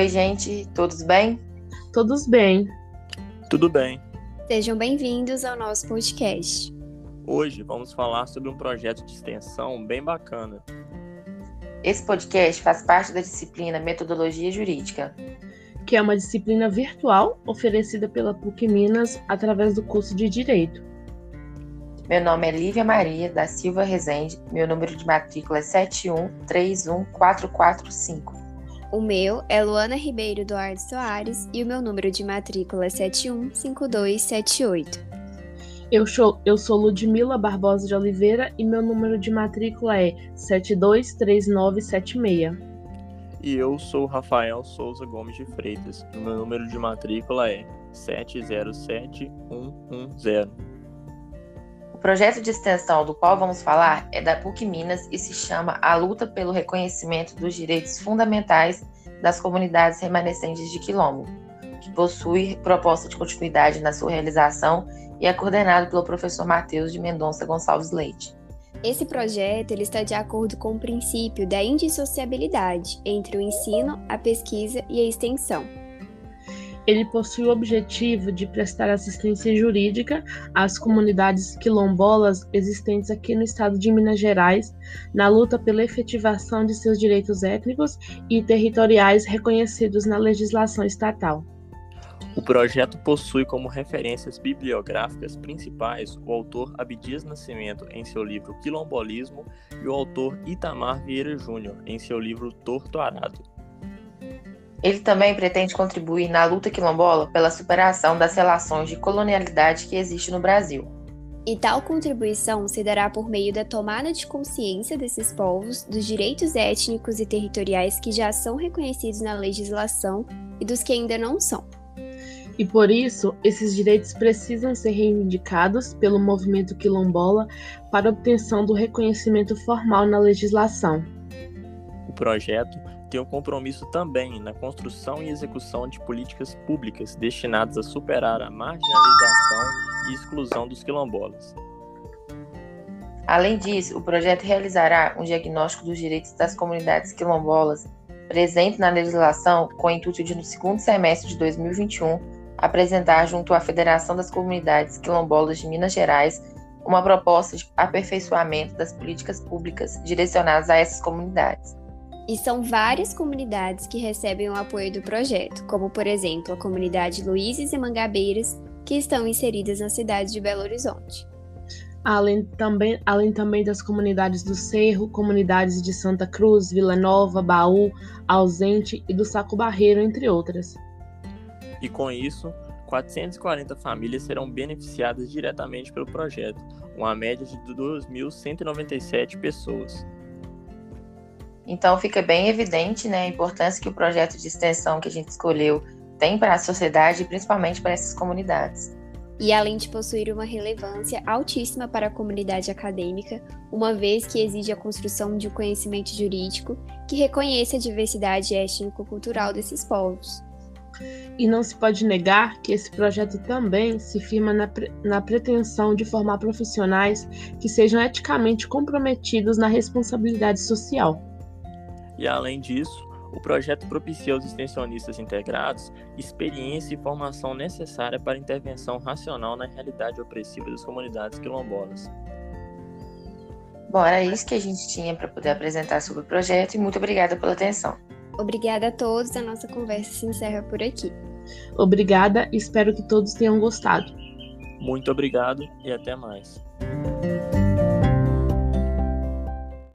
Oi, gente, todos bem? Todos bem. Tudo bem. Sejam bem-vindos ao nosso podcast. Hoje vamos falar sobre um projeto de extensão bem bacana. Esse podcast faz parte da disciplina Metodologia Jurídica, que é uma disciplina virtual oferecida pela PUC Minas através do curso de Direito. Meu nome é Lívia Maria da Silva Rezende, meu número de matrícula é 7131445. O meu é Luana Ribeiro Duarte Soares e o meu número de matrícula é 715278. Eu sou, eu sou Ludmila Barbosa de Oliveira e meu número de matrícula é 723976. E eu sou Rafael Souza Gomes de Freitas e o meu número de matrícula é 707110. O projeto de extensão do qual vamos falar é da PUC Minas e se chama A Luta pelo Reconhecimento dos Direitos Fundamentais das Comunidades Remanescentes de Quilombo, que possui proposta de continuidade na sua realização e é coordenado pelo professor Matheus de Mendonça Gonçalves Leite. Esse projeto ele está de acordo com o princípio da indissociabilidade entre o ensino, a pesquisa e a extensão ele possui o objetivo de prestar assistência jurídica às comunidades quilombolas existentes aqui no estado de Minas Gerais, na luta pela efetivação de seus direitos étnicos e territoriais reconhecidos na legislação estatal. O projeto possui como referências bibliográficas principais o autor Abdias Nascimento em seu livro Quilombolismo e o autor Itamar Vieira Júnior em seu livro Torto Arado. Ele também pretende contribuir na luta quilombola pela superação das relações de colonialidade que existe no Brasil. E tal contribuição se dará por meio da tomada de consciência desses povos dos direitos étnicos e territoriais que já são reconhecidos na legislação e dos que ainda não são. E por isso, esses direitos precisam ser reivindicados pelo movimento quilombola para obtenção do reconhecimento formal na legislação. O projeto tem um compromisso também na construção e execução de políticas públicas destinadas a superar a marginalização e exclusão dos quilombolas. Além disso, o projeto realizará um diagnóstico dos direitos das comunidades quilombolas presentes na legislação com o intuito de, no segundo semestre de 2021, apresentar junto à Federação das Comunidades Quilombolas de Minas Gerais uma proposta de aperfeiçoamento das políticas públicas direcionadas a essas comunidades. E são várias comunidades que recebem o apoio do projeto, como por exemplo a comunidade Luizes e Mangabeiras, que estão inseridas na cidade de Belo Horizonte. Além também, além também das comunidades do Cerro, comunidades de Santa Cruz, Vila Nova, Baú, Ausente e do Saco Barreiro, entre outras. E com isso, 440 famílias serão beneficiadas diretamente pelo projeto, uma média de 2.197 pessoas. Então fica bem evidente né, a importância que o projeto de extensão que a gente escolheu tem para a sociedade e principalmente para essas comunidades. E além de possuir uma relevância altíssima para a comunidade acadêmica, uma vez que exige a construção de um conhecimento jurídico que reconheça a diversidade étnico-cultural desses povos. E não se pode negar que esse projeto também se firma na, pre na pretensão de formar profissionais que sejam eticamente comprometidos na responsabilidade social. E além disso, o projeto propicia aos extensionistas integrados experiência e formação necessária para intervenção racional na realidade opressiva das comunidades quilombolas. Bom, era isso que a gente tinha para poder apresentar sobre o projeto e muito obrigada pela atenção. Obrigada a todos, a nossa conversa se encerra por aqui. Obrigada, espero que todos tenham gostado. Muito obrigado e até mais.